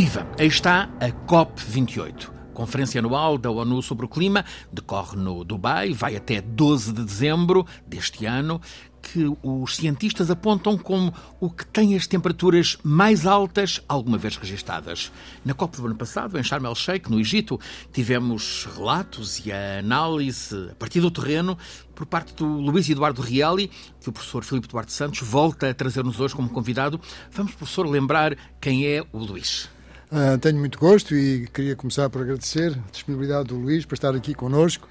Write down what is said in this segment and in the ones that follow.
Viva! Aí está a COP28. Conferência anual da ONU sobre o Clima decorre no Dubai, vai até 12 de dezembro deste ano, que os cientistas apontam como o que tem as temperaturas mais altas alguma vez registadas. Na COP do ano passado, em Sharm el-Sheikh, no Egito, tivemos relatos e a análise a partir do terreno por parte do Luís Eduardo Reali, que o professor Filipe Duarte Santos volta a trazer-nos hoje como convidado. Vamos, professor, lembrar quem é o Luís. Uh, tenho muito gosto e queria começar por agradecer a disponibilidade do Luís para estar aqui connosco.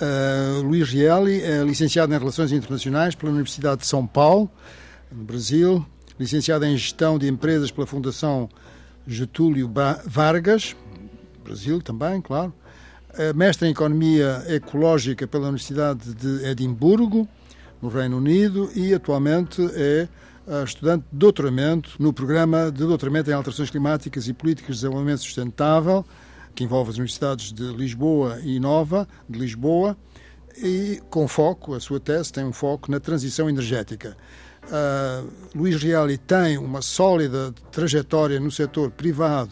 Uh, Luís Rielli é licenciado em Relações Internacionais pela Universidade de São Paulo, no Brasil, licenciado em Gestão de Empresas pela Fundação Getúlio Vargas, Brasil também, claro, uh, mestre em Economia Ecológica pela Universidade de Edimburgo, no Reino Unido, e atualmente é estudante de doutoramento no programa de doutoramento em alterações climáticas e políticas de desenvolvimento sustentável, que envolve as universidades de Lisboa e Nova, de Lisboa, e com foco, a sua tese tem um foco na transição energética. Uh, Luís Reali tem uma sólida trajetória no setor privado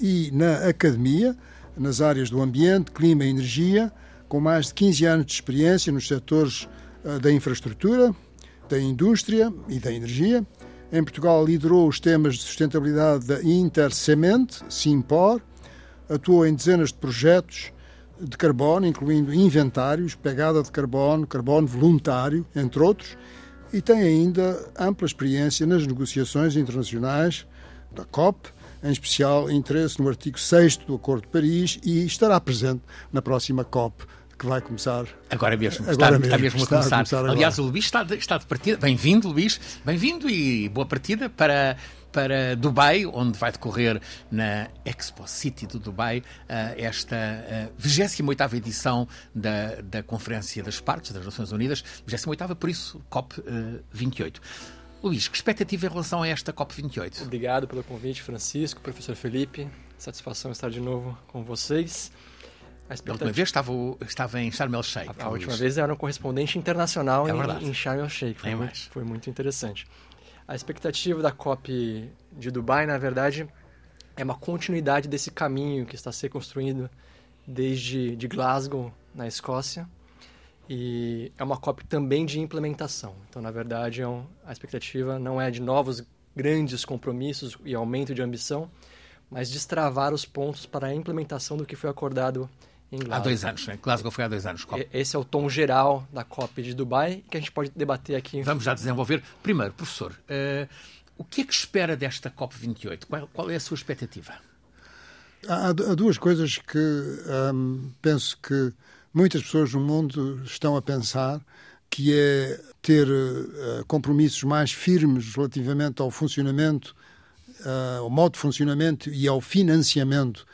e na academia, nas áreas do ambiente, clima e energia, com mais de 15 anos de experiência nos setores uh, da infraestrutura, da indústria e da energia. Em Portugal liderou os temas de sustentabilidade da Intersemente, Simpor, atuou em dezenas de projetos de carbono, incluindo inventários, pegada de carbono, carbono voluntário, entre outros, e tem ainda ampla experiência nas negociações internacionais da COP, em especial interesse no artigo 6 do Acordo de Paris e estará presente na próxima COP que vai começar. Agora mesmo, agora está, mesmo, está mesmo a começar. A começar Aliás, o Luís está de, está de partida. Bem-vindo, Luís. Bem-vindo e boa partida para, para Dubai, onde vai decorrer na Expo City do Dubai uh, esta uh, 28 edição da, da Conferência das Partes das Nações Unidas, 28 por isso COP28. Uh, Luís, que expectativa em relação a esta COP28? Obrigado pelo convite, Francisco, professor Felipe. Satisfação estar de novo com vocês. A, última vez estava, estava em Sharm el-Sheikh. A, a última vez era um correspondente internacional é em, em Sharm el-Sheikh. Foi, muito, foi muito interessante. A expectativa da COP de Dubai, na verdade, é uma continuidade desse caminho que está ser construído desde de Glasgow, na Escócia, e é uma COP também de implementação. Então, na verdade, é um, a expectativa não é de novos grandes compromissos e aumento de ambição, mas destravar os pontos para a implementação do que foi acordado. Há dois anos, né? Glasgow foi há dois anos. COP. Esse é o tom geral da COP de Dubai que a gente pode debater aqui. Vamos já desenvolver. Primeiro, professor, uh, o que é que espera desta COP28? Qual, qual é a sua expectativa? Há, há duas coisas que um, penso que muitas pessoas no mundo estão a pensar, que é ter uh, compromissos mais firmes relativamente ao funcionamento, uh, ao modo de funcionamento e ao financiamento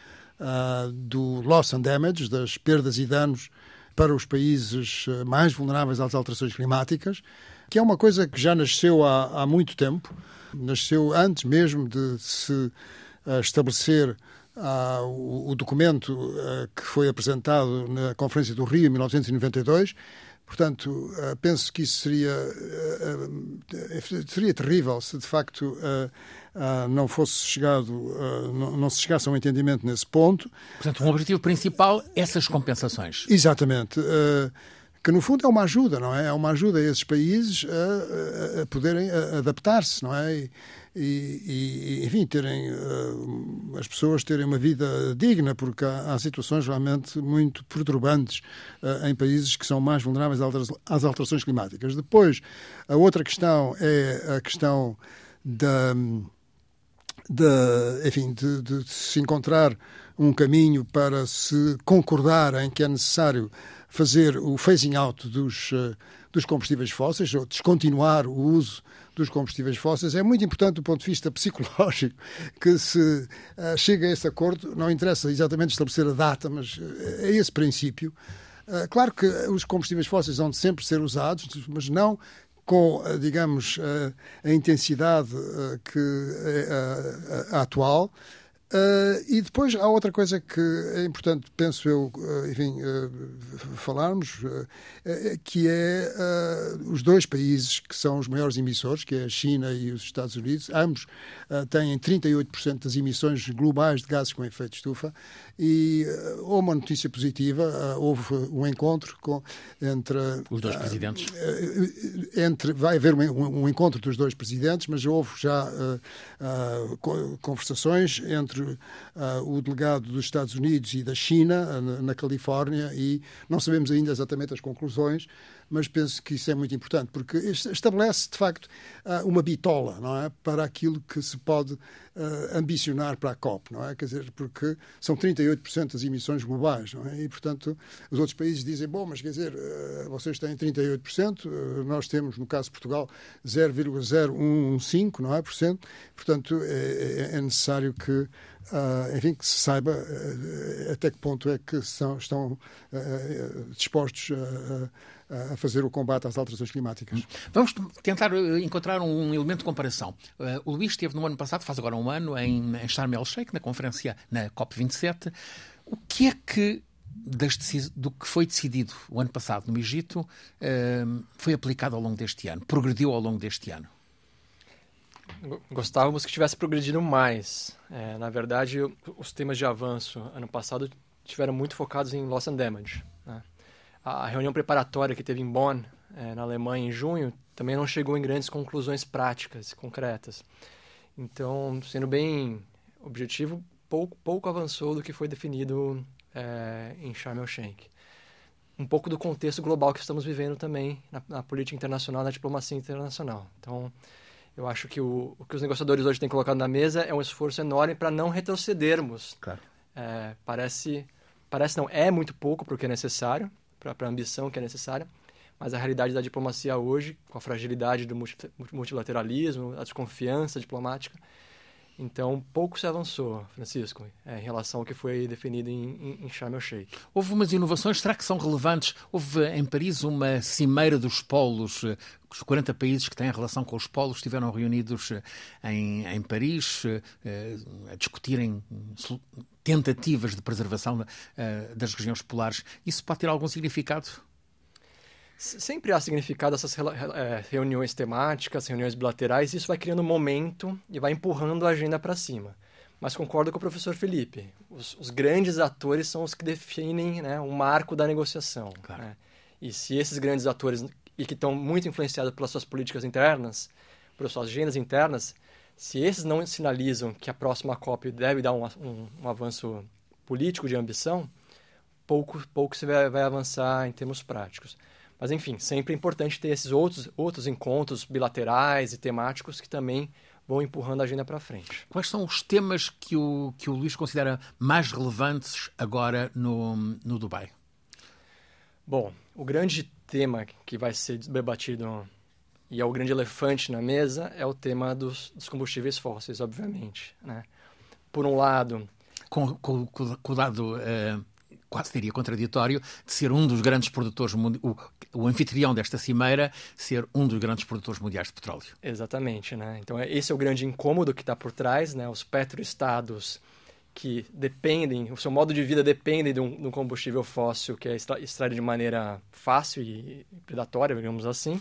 uh, do loss and damage, das perdas e danos para os países ah, mais vulneráveis às alterações climáticas, que é uma coisa que já nasceu há, há muito tempo, nasceu antes mesmo de se uh, estabelecer uh, o, o, documento uh, que foi apresentado na Conferência do Rio em 1992. Portanto, penso que isso seria, seria terrível se de facto não fosse chegado, não, se chegasse a um entendimento nesse ponto. Portanto, um objetivo principal, essas compensações. Exatamente. Que no fundo é uma ajuda, não é? É uma ajuda a esses países a, a, poderem adaptar-se, não é? E, e, enfim, terem uh, as pessoas terem uma vida digna, porque há, há situações realmente muito perturbantes uh, em países que são mais vulneráveis às alterações climáticas. Depois, a outra questão é a questão da de, enfim, de, de, se encontrar um caminho para se concordar em que é necessário fazer o phasing out dos, eh, dos combustíveis fósseis, ou descontinuar o uso dos combustíveis fósseis, é muito importante do ponto de vista psicológico que se uh, chegue a esse acordo. Não interessa exatamente estabelecer a data, mas é esse princípio. Uh, claro que os combustíveis fósseis vão sempre ser usados, mas não com, eh, digamos, a, eh, a intensidade eh, que é a atual, Uh, e depois há outra coisa que é importante, penso eu, uh, enfim, uh, falarmos, que é os dois países que são os maiores emissores, que é a China e os Estados Unidos, ambos têm 38% das emissões globais de gases com efeito de estufa e uh, uma notícia positiva, houve um encontro com, entre... Os dois presidentes? Entre, vai haver um, um, encontro dos dois presidentes, mas houve já conversações entre o delegado dos Estados Unidos e da China, na, na Califórnia, e não sabemos ainda exatamente as conclusões, mas penso que isso é muito importante, porque estabelece, de facto, ah, uma bitola não é? para aquilo que se pode uh, ambicionar para a COP, não é? Quer dizer, porque são 38% das emissões globais, não é? E, portanto, os outros países dizem, bom, mas quer dizer, uh, vocês têm 38%, uh, nós temos, no caso de Portugal, 0,015, não é? Por cento. Portanto, é, é, é necessário que enfim, que se saiba até que ponto é que são, estão dispostos a fazer o combate às alterações climáticas. Vamos tentar encontrar um elemento de comparação. O Luís esteve no ano passado, faz agora um ano, em Sharm el-Sheikh, na conferência na COP27. O que é que do que foi decidido o ano passado no Egito foi aplicado ao longo deste ano, progrediu ao longo deste ano? Gostávamos que tivesse progredido mais. É, na verdade, os temas de avanço ano passado estiveram muito focados em loss and damage. A reunião preparatória que teve em Bonn, é, na Alemanha, em junho, também não chegou em grandes conclusões práticas, concretas. Então, sendo bem objetivo, pouco, pouco avançou do que foi definido é, em Sharm el-Sheikh. Um pouco do contexto global que estamos vivendo também na, na política internacional, na diplomacia internacional. Então, eu acho que o, o, que os negociadores hoje têm colocado na mesa é um esforço enorme para não retrocedermos. Claro. É, parece, parece não, é muito pouco para o que é necessário, para a ambição que é necessária, mas a realidade da diplomacia hoje, com a fragilidade do multilateralismo, a desconfiança diplomática, então, pouco se avançou, Francisco, é, em relação ao que foi definido em, em, em Sharm el-Sheikh. Houve umas inovações, será que são relevantes? Houve em Paris uma cimeira dos polos, os 40 países que têm relação com os polos estiveram reunidos eh, em, em Paris eh, a discutirem tentativas de preservação eh, das regiões polares. Isso pode ter algum significado? Sempre há significado essas é, reuniões temáticas, reuniões bilaterais, isso vai criando um momento e vai empurrando a agenda para cima. Mas concordo com o professor Felipe. Os, os, grandes atores são os que definem né, o marco da negociação. Claro. Né? E se esses grandes atores, e que estão muito influenciados pelas suas políticas internas, pelas suas agendas internas, se esses não sinalizam que a próxima COP deve dar um, um, um avanço político de ambição, pouco, pouco se vai, vai avançar em termos práticos. Mas, enfim, sempre é importante ter esses outros, outros encontros bilaterais e temáticos que também vão empurrando a agenda para frente. Quais são os temas que o, que o Luís considera mais relevantes agora no, no Dubai? Bom, o grande tema que vai ser debatido e é o grande elefante na mesa é o tema dos, dos combustíveis fósseis, obviamente. Né? Por um lado... Com, com, com o dado... Uh quase diria contraditório, de ser um dos grandes produtores, o, o anfitrião desta cimeira, ser um dos grandes produtores mundiais de petróleo. Exatamente, né? Então é, esse é o grande incômodo que está por trás, né? Os petroestados que dependem, o seu modo de vida depende de um, de um combustível fóssil que é extraído de maneira fácil e predatória, digamos assim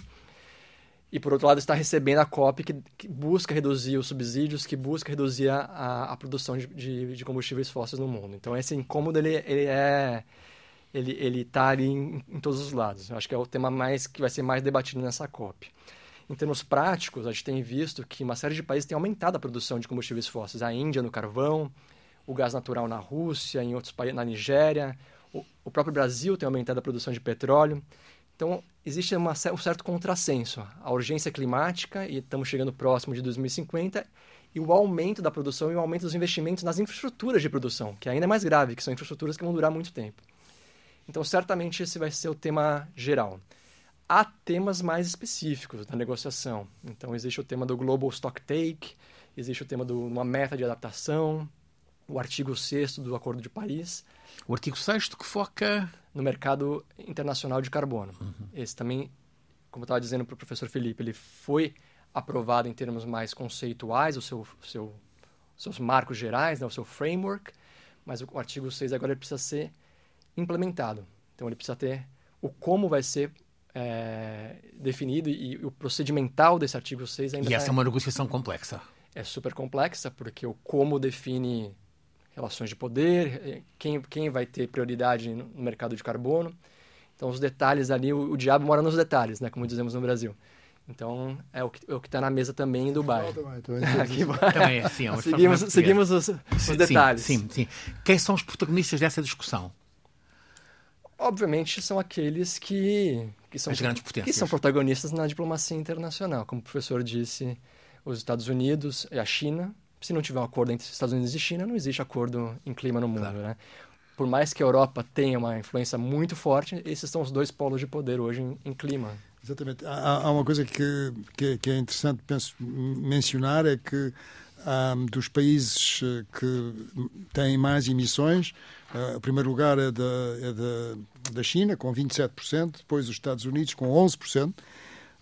e por outro lado está recebendo a COP que, que busca reduzir os subsídios, que busca reduzir a, a produção de, de, de, combustíveis fósseis no mundo. Então esse incômodo ele, ele é ele ele está ali em, em, todos os lados. Eu acho que é o tema mais que vai ser mais debatido nessa COP. Em termos práticos, a gente tem visto que uma série de países tem aumentado a produção de combustíveis fósseis. A Índia no carvão, o gás natural na Rússia, em outros países, na Nigéria, o, o próprio Brasil tem aumentado a produção de petróleo. Então, existe uma, um certo contrassenso. A urgência climática, e estamos chegando próximo de 2050, e o aumento da produção e o aumento dos investimentos nas infraestruturas de produção, que é ainda é mais grave, que são infraestruturas que vão durar muito tempo. Então, certamente, esse vai ser o tema geral. Há temas mais específicos da negociação. Então, existe o tema do Global Stock Take, existe o tema de uma meta de adaptação, o artigo 6 do Acordo de Paris. O artigo 6 que foca no mercado internacional de carbono. Uhum. Esse também, como eu estava dizendo para o professor Felipe, ele foi aprovado em termos mais conceituais, o seu, seu, seus marcos gerais, né, o seu framework, mas o artigo 6 agora precisa ser implementado. Então ele precisa ter o como vai ser é, definido e, e, o procedimental desse artigo 6 ainda E essa tá... é uma negociação complexa. É super complexa, porque o como define relações de poder, eh, quem, quem vai ter prioridade no mercado de carbono. Então, os detalhes ali, o, o diabo mora nos detalhes, né, como dizemos no Brasil. Então, é o que é está na mesa também em Dubai. Também, também, também é, sim, é seguimos, seguimos os, os detalhes. Sim, sim, sim. Quem são os protagonistas dessa discussão? Obviamente, são aqueles que, que, são, As grandes potências. que são protagonistas na diplomacia internacional. Como o professor disse, os Estados Unidos e a China. Se não tiver um acordo entre Estados Unidos e China, não existe acordo em clima no mundo, claro. né? Por mais que a Europa tenha uma influência muito forte, esses são os dois polos de poder hoje em, em clima. Exatamente. Há, há, uma coisa que, que, que, é interessante penso, mencionar, é que um, dos países eh, que têm mais emissões, uh, o primeiro lugar é da, é da, da China, com 27%, depois os Estados Unidos, com 11%,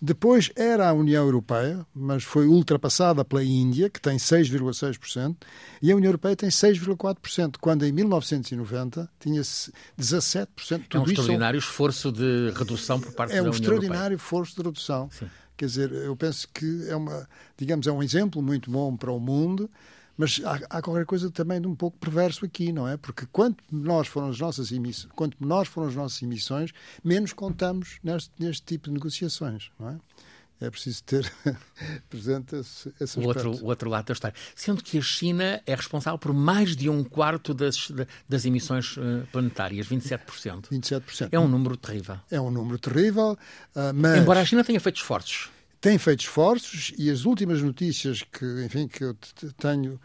depois era a União Europeia, mas foi ultrapassada pela Índia, que tem 6,6%, e a União Europeia tem 6,4%, quando em 1990 tinha 17%. Tudo é um extraordinário são... esforço de redução por parte é da União Europeia. É um extraordinário esforço de redução. Sim. Quer dizer, eu penso que é uma, digamos, é um exemplo muito bom para o mundo mas há, há, qualquer coisa também de um pouco perverso aqui, não é? Porque quanto menores foram as nossas emissões, quanto menores foram as nossas emissões, menos contamos neste, neste tipo de negociações, não é? É preciso ter presente esse, esse o outro, o outro lado da história. Sendo que a China é responsável por mais de um quarto das, das emissões eh, planetárias, 27%. 27%. É um número terrível. É um número terrível, uh, mas... Embora a China tenha feito esforços tem feito esforços e as últimas notícias que, enfim, que eu tenho,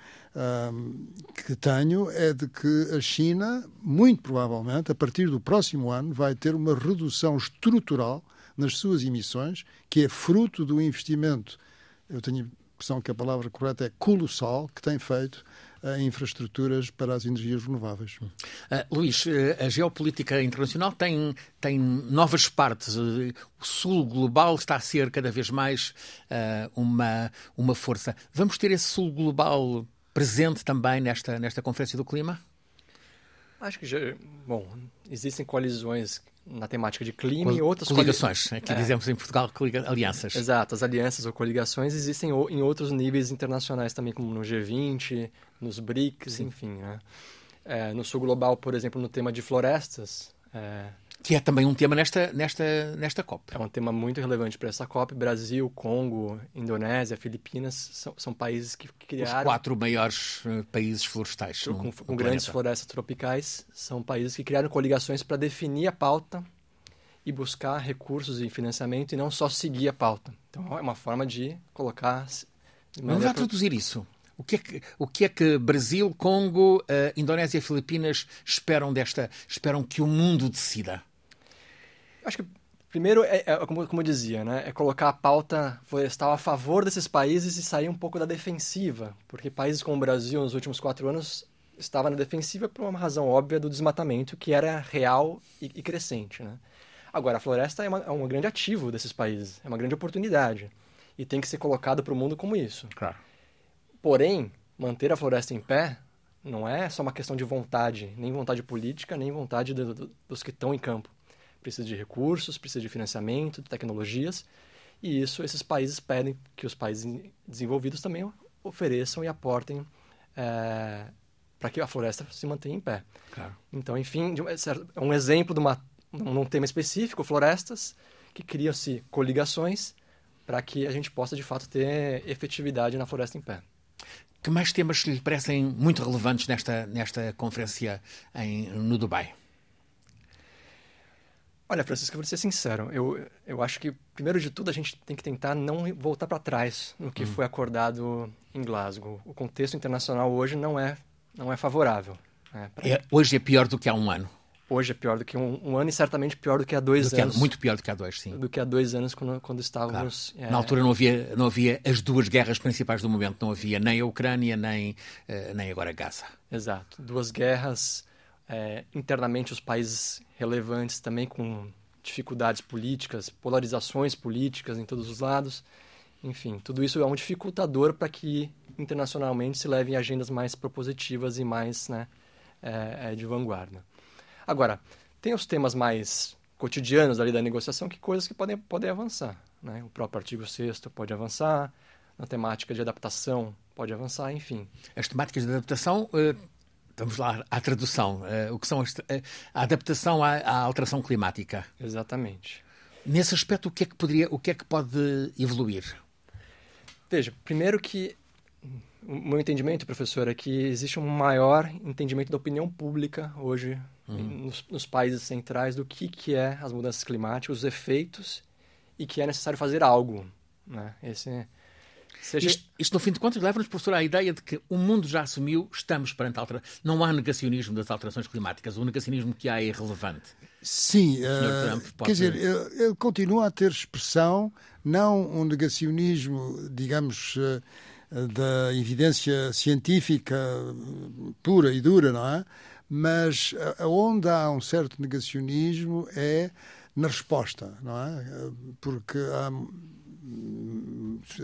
um, que tenho é de que a China, muito provavelmente, a partir do próximo ano, vai ter uma redução estrutural nas suas emissões, que é fruto do investimento, eu tenho a impressão que a palavra correta é colossal, que tem feito em infraestruturas para as energias renováveis. Uh, Luís, eh, a geopolítica internacional tem, tem novas partes. Eh, o sul global está a ser cada vez mais uh, uma, uma força. Vamos ter esse sul global presente também nesta, nesta Conferência do Clima? Acho que já. Bom, existem coalizões na temática de clima e outras coligações, coli... que é. dizemos em Portugal, alianças. Exato, as alianças ou coligações existem em outros níveis internacionais também, como no G20, nos BRICS, Sim. enfim. Né? É, no sul global, por exemplo, no tema de florestas. Que é também um tema nesta, nesta, nesta COP. É um tema muito relevante para essa COP. Brasil, Congo, Indonésia, Filipinas são, são países que criaram. Os quatro maiores eh, países florestais. Com, no, com grandes florestas tropicais, são países que criaram coligações para definir a pauta e buscar recursos e financiamento e não só seguir a pauta. Então é uma forma de colocar. Vamos já traduzir isso. O que é que, o que, é que Brasil, Congo, uh, Indonésia e Filipinas esperam desta, esperam que o mundo decida? Acho que primeiro é, é como, como, eu dizia, né, é colocar a pauta florestal a favor desses países e sair um pouco da defensiva, porque países como o Brasil nos últimos quatro anos estava na defensiva por uma razão óbvia do desmatamento que era real e, e crescente, né? Agora, a floresta é, uma, é um grande ativo desses países, é uma grande oportunidade e tem que ser colocado para o mundo como isso. Claro. Porém, manter a floresta em pé não é só uma questão de vontade, nem vontade política, nem vontade do, do, dos que estão em campo. Precisa de recursos, precisa de financiamento, de tecnologias, e isso esses países pedem que os países desenvolvidos também ofereçam e aportem é, para que a floresta se mantenha em pé. Claro. Então, enfim, é um exemplo de uma, num tema específico, florestas, que criam-se coligações para que a gente possa, de fato, ter efetividade na floresta em pé. Que mais temas lhe parecem muito relevantes nesta, nesta conferência em, no Dubai? Olha, Francisco, eu vou ser sincero. Eu, eu acho que, primeiro de tudo, a gente tem que tentar não voltar para trás no que hum. foi acordado em Glasgow. O contexto internacional hoje não é, não é favorável. Né, é, hoje é pior do que há um ano hoje é pior do que um, um, ano e certamente pior do que há dois do anos. muito pior do que há dois, sim. Do que há dois anos quando, quando estávamos. Claro. É... Na altura não havia, não havia as duas guerras principais do momento, não havia nem a Ucrânia, nem, uh, nem agora Gaza. Exato. Duas guerras, é, internamente os países relevantes também com dificuldades políticas, polarizações políticas em todos os lados. Enfim, tudo isso é um dificultador para que internacionalmente se leve em agendas mais propositivas e mais né, é, é, de vanguarda. Agora, tem os temas mais cotidianos ali da negociação que coisas que podem, podem avançar. Né? O próprio artigo 6 pode avançar, na temática de adaptação pode avançar, enfim. As temáticas de adaptação, uh, vamos lá à tradução, uh, o que são uh, a adaptação à, à, alteração climática. Exatamente. Nesse aspecto, o que é que poderia, o que é que pode evoluir? Veja, primeiro que o meu entendimento, professor, é que existe um maior entendimento da opinião pública hoje uhum. nos, nos, países centrais do que, que é as mudanças climáticas, os efeitos e que é necessário fazer algo. Né? Esse, seja... isto, isto, no fim de contas, leva-nos, professor, à ideia de que o mundo já assumiu, estamos perante a alteração. Não há negacionismo das alterações climáticas. O negacionismo que há é irrelevante. Sim, uh, pode... quer dizer, ele, continua a ter expressão, não um negacionismo, digamos. Uh, da evidência científica pura e dura, não é? Mas onde há um certo negacionismo é na resposta, não é? Porque há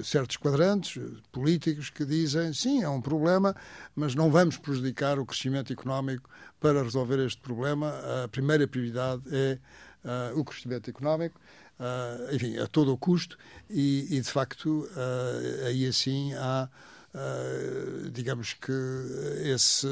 certos quadrantes políticos que dizem sim, é um problema, mas não vamos prejudicar o crescimento económico para resolver este problema. A primeira prioridade é uh, o crescimento económico uh, enfim, a todo o custo, e, e de facto uh, aí assim há, digamos que esse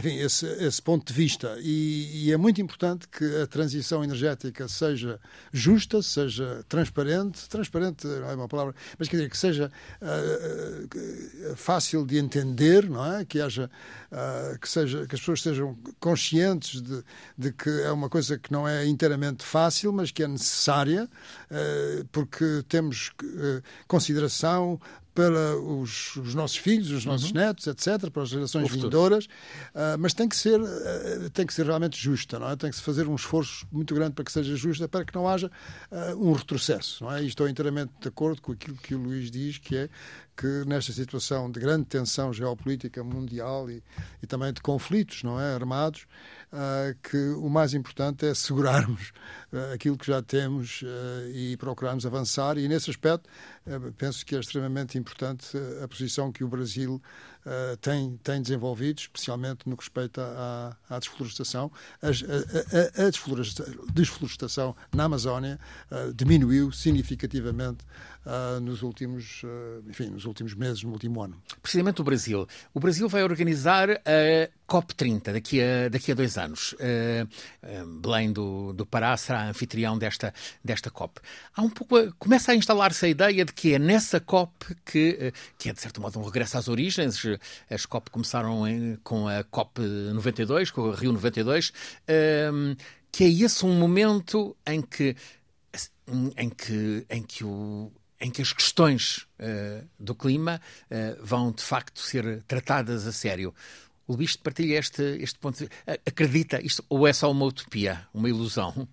enfim, esse, esse ponto de vista. E, e, é muito importante que a transição energética seja justa, seja transparente. Transparente não é uma palavra, mas quer dizer que seja uh, fácil de entender, não é? Que haja, uh, que, seja, que as pessoas estejam conscientes de, de que é uma coisa que não é inteiramente fácil, mas que é necessária, uh, porque temos consideração para os, os, nossos filhos, os nossos uhum. netos, etc., para as gerações vindouras, uh, mas tem que ser uh, tem que ser realmente justa, não é? Tem que se fazer um esforço muito grande para que seja justa, para que não haja uh, um retrocesso, não é? E estou inteiramente de acordo com aquilo que o Luís diz, que é que nesta situação de grande tensão geopolítica mundial e, e também de conflitos, não é, armados, que o mais importante é segurarmos uh, aquilo que já temos uh, e procurarmos avançar. E nesse aspecto, penso que é extremamente importante a posição que o Brasil tem, tem desenvolvido, especialmente no que respeita à, à desflorestação. A, a, a desflorestação na Amazónia diminuiu significativamente uh, nos, últimos, uh, enfim, nos últimos meses, no último ano. Precisamente o Brasil. O Brasil vai organizar a COP30 daqui a, daqui a dois anos. Uh, Belém do, do Pará será anfitrião desta, desta COP. Há um pouco, começa a instalar-se a ideia de que é nessa COP que, que é de certo modo um regresso às origens. As COP começaram em, com a COP 92, com o Rio 92, que é esse um momento em que em que, em que o, em que as questões uh, do clima uh, vão de facto ser tratadas a sério. O Luís partilha este, este ponto de vista. Acredita isto ou é só uma utopia, uma ilusão?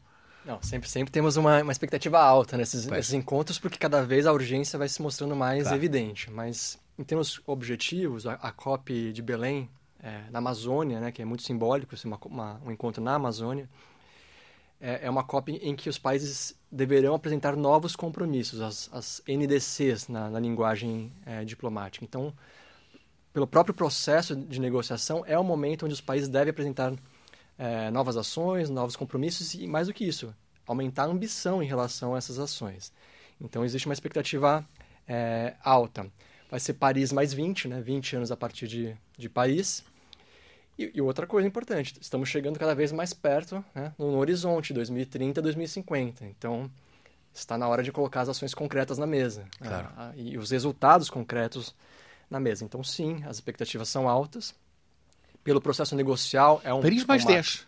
Não, sempre, sempre temos uma, uma expectativa alta nesses, nesses, encontros, porque cada vez a urgência vai se mostrando mais claro. evidente. Mas, em termos objetivos, a, a COP de Belém, é, na Amazônia, né, que é muito simbólico, assim, uma, uma, um encontro na Amazônia, é, é uma COP em que os países deverão apresentar novos compromissos, as, as NDCs na, na linguagem é, diplomática. Então, pelo próprio processo de negociação, é o momento onde os países devem apresentar é, novas ações, novos compromissos e, mais do que isso, aumentar a ambição em relação a essas ações. Então, existe uma expectativa é, alta. Vai ser Paris mais 20, né? 20 anos a partir de, de Paris. E, e, outra coisa importante, estamos chegando cada vez mais perto, né, no, no horizonte, 2030, 2050. Então, está na hora de colocar as ações concretas na mesa. Né, claro. Né, e os resultados concretos na mesa. Então, sim, as expectativas são altas. Pelo processo negocial, é um. Paris mais é 10.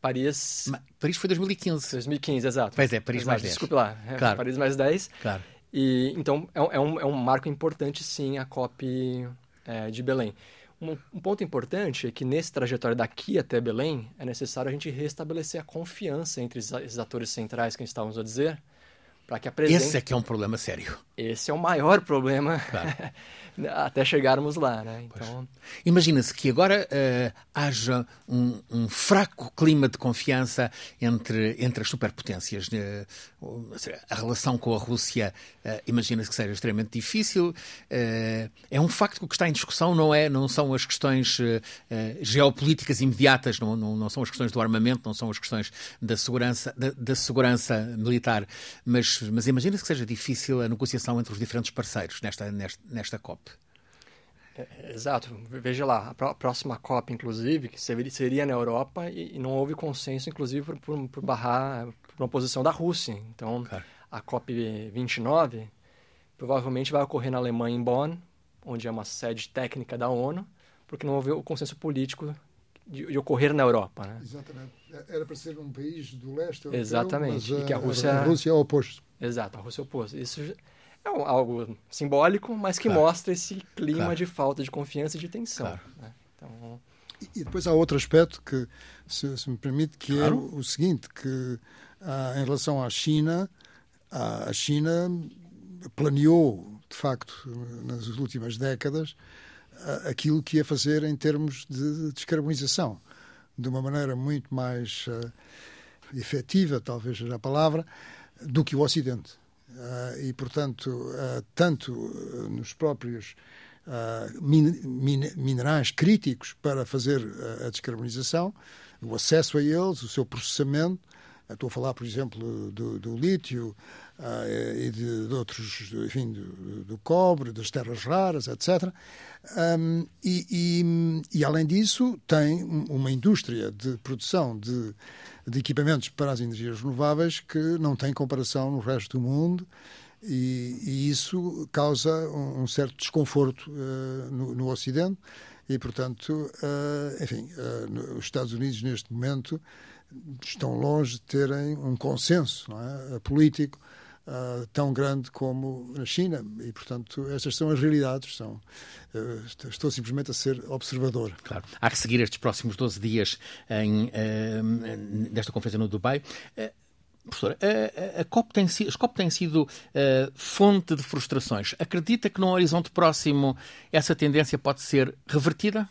Paris. Paris foi 2015. 2015, exato. Pois é, Paris mais, mais 10. Desculpe lá. É, claro. Paris mais 10. Claro. E, então, é, é, um, é um marco importante, sim, a COP é, de Belém. Um, ponto importante é que nesse trajetório daqui até Belém é necessário a gente restabelecer a confiança entre esses atores centrais que estávamos a dizer, para que. Esse é que é um problema sério. Esse é o maior problema claro. até chegarmos lá, né? Então... Imagina-se que agora uh, haja um, um, fraco clima de confiança entre, entre as superpotências. Uh, a relação com a Rússia, uh, imagina-se que seja extremamente difícil. é um facto que o que está em discussão não, é, não são as questões geopolíticas imediatas, não, não, não, são as questões do armamento, não são as questões da segurança, da, da segurança militar, mas, mas imagina-se que seja difícil a negociação entre os diferentes parceiros nesta, nesta, nesta COP. É, exato. Veja lá, a próxima COP, inclusive, que seria na Europa e, não houve consenso, inclusive, por, por, por barrar por uma posição da Rússia. Então, claro. a COP 29 provavelmente vai ocorrer na Alemanha, em Bonn, onde é uma sede técnica da ONU, porque não houve o consenso político de, de ocorrer na Europa. Né? Exatamente. É, era para ser um país do leste europeu, Exatamente. mas e que a Rússia, a Rússia é o oposto. Exato, a Rússia é o oposto. Isso é algo simbólico, mas que claro. mostra esse clima claro. de falta de confiança e de tensão. Claro. Né? Então... E, e, depois há outro aspecto que, se, se me permite, que é o, o, seguinte, que ah, em relação à China, a, a China planeou, de facto, nas últimas décadas, aquilo que ia fazer em termos de descarbonização, de uma maneira muito mais uh, efetiva, talvez seja a palavra, do que o Ocidente. Uh, e, portanto, uh, tanto nos próprios min min minerais críticos para fazer a descarbonização, o acesso a eles, o seu processamento, estou a falar, por exemplo, do, do lítio, uh, e de, de, outros, enfim, do, do, cobre, das terras raras, etc. Um, e, e, e, além disso, tem uma indústria de produção de, de equipamentos para as energias renováveis que não tem comparação no resto do mundo. E, e, isso causa um, um certo desconforto uh, no, no, Ocidente e, portanto, uh, enfim, uh, os Estados Unidos neste momento estão longe de terem um consenso é? político uh, tão grande como na China. E, portanto, estas são as realidades. São, uh, estou simplesmente a ser observador. Claro. Há que seguir estes próximos 12 dias em, uh, desta conferência no Dubai. Professora, a, a, COP tem, as COP têm sido uh, fonte de frustrações. Acredita que num horizonte próximo essa tendência pode ser revertida?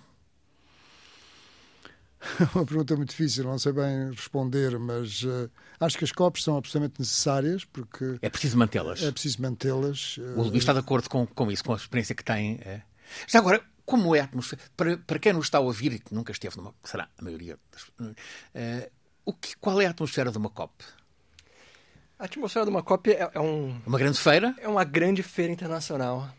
uma pergunta muito difícil, não sei bem responder, mas uh, acho que as COPs são absolutamente necessárias porque. É preciso mantê-las. É preciso mantê-las. Uh, o Luís está de acordo com, com isso, com a experiência que tem. É. Já agora, como é a atmosfera? Para, para quem nos está a ouvir e que nunca esteve numa. será a maioria das, uh, o que, qual é a atmosfera de uma COP? A atmosfera de uma COP é, é um. Uma grande feira? É uma grande feira internacional.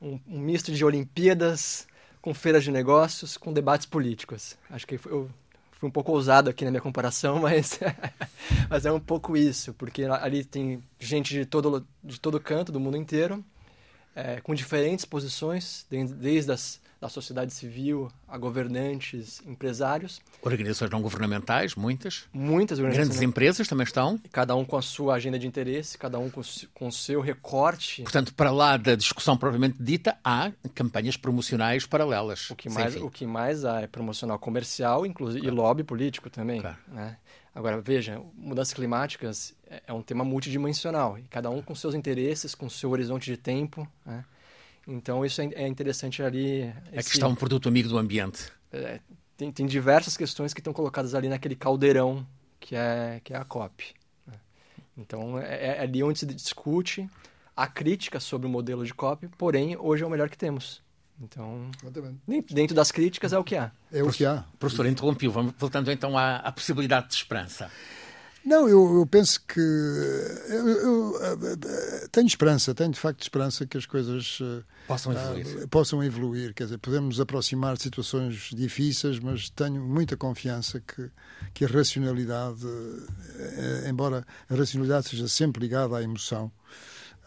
Um, um misto de Olimpíadas com feiras de negócios, com debates políticos. Acho que eu fui um pouco ousado aqui na minha comparação, mas, mas é um pouco isso, porque ali tem gente de todo, de todo canto, do mundo inteiro, é, com diferentes posições, desde as da sociedade civil a governantes, empresários. Organizações não governamentais, muitas. Muitas organizações. Grandes empresas também estão. Cada um com a sua agenda de interesse, cada um com o seu recorte. Portanto, para lá da discussão propriamente dita, há campanhas promocionais paralelas. O que mais, o que mais há é promocional comercial inclusive, claro. e lobby político também. Claro. Né? Agora, veja, mudanças climáticas é, é um tema multidimensional, e cada um com seus interesses, com seu horizonte de tempo. Né? Então isso é, é interessante ali. É que está um produto amigo do ambiente. É, tem, tem diversas questões que estão colocadas ali naquele caldeirão que é, que é a COP. Né? Então é, é ali onde se discute a crítica sobre o modelo de COP, porém hoje é o melhor que temos. Então, dentro das críticas é o que há. É o que há. Professor, interrompiu. Vamos voltando então à, à possibilidade de esperança. Não, eu, eu penso que. Eu, eu, eu, tenho esperança, tenho de facto esperança que as coisas. Eh, possam evoluir. Uh, possam evoluir. Quer dizer, podemos nos aproximar de situações difíceis, mas tenho muita confiança que, que a racionalidade, uh, embora a racionalidade seja sempre ligada à emoção,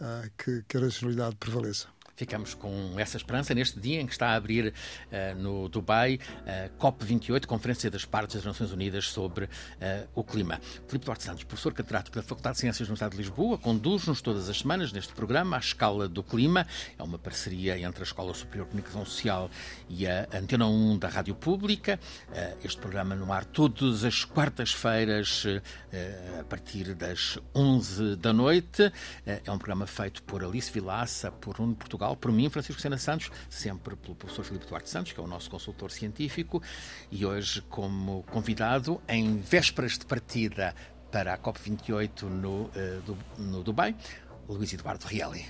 uh, que, que a racionalidade prevaleça. Ficamos com essa esperança neste dia em que está a abrir uh, no Dubai a COP28, Conferência das Partes das Nações Unidas sobre uh, o Clima. Filipe Duarte Santos, professor catedrático da Faculdade de Ciências do Estado de Lisboa, conduz-nos todas as semanas neste programa à escala do clima. É uma parceria entre a Escola Superior de Comunicação Social e a Antena 1 da Rádio Pública. Uh, este programa no ar todas as quartas-feiras a partir das 11 da noite. É um programa feito por Alice Vilaça, por Nuno Portugal, por mim, Francisco Sena Santos, sempre pelo professor Filipe Duarte Santos, que é o nosso consultor científico, e hoje como convidado, em vésperas de partida para a COP28 no, uh, no Dubai, Luís Eduardo Rielli.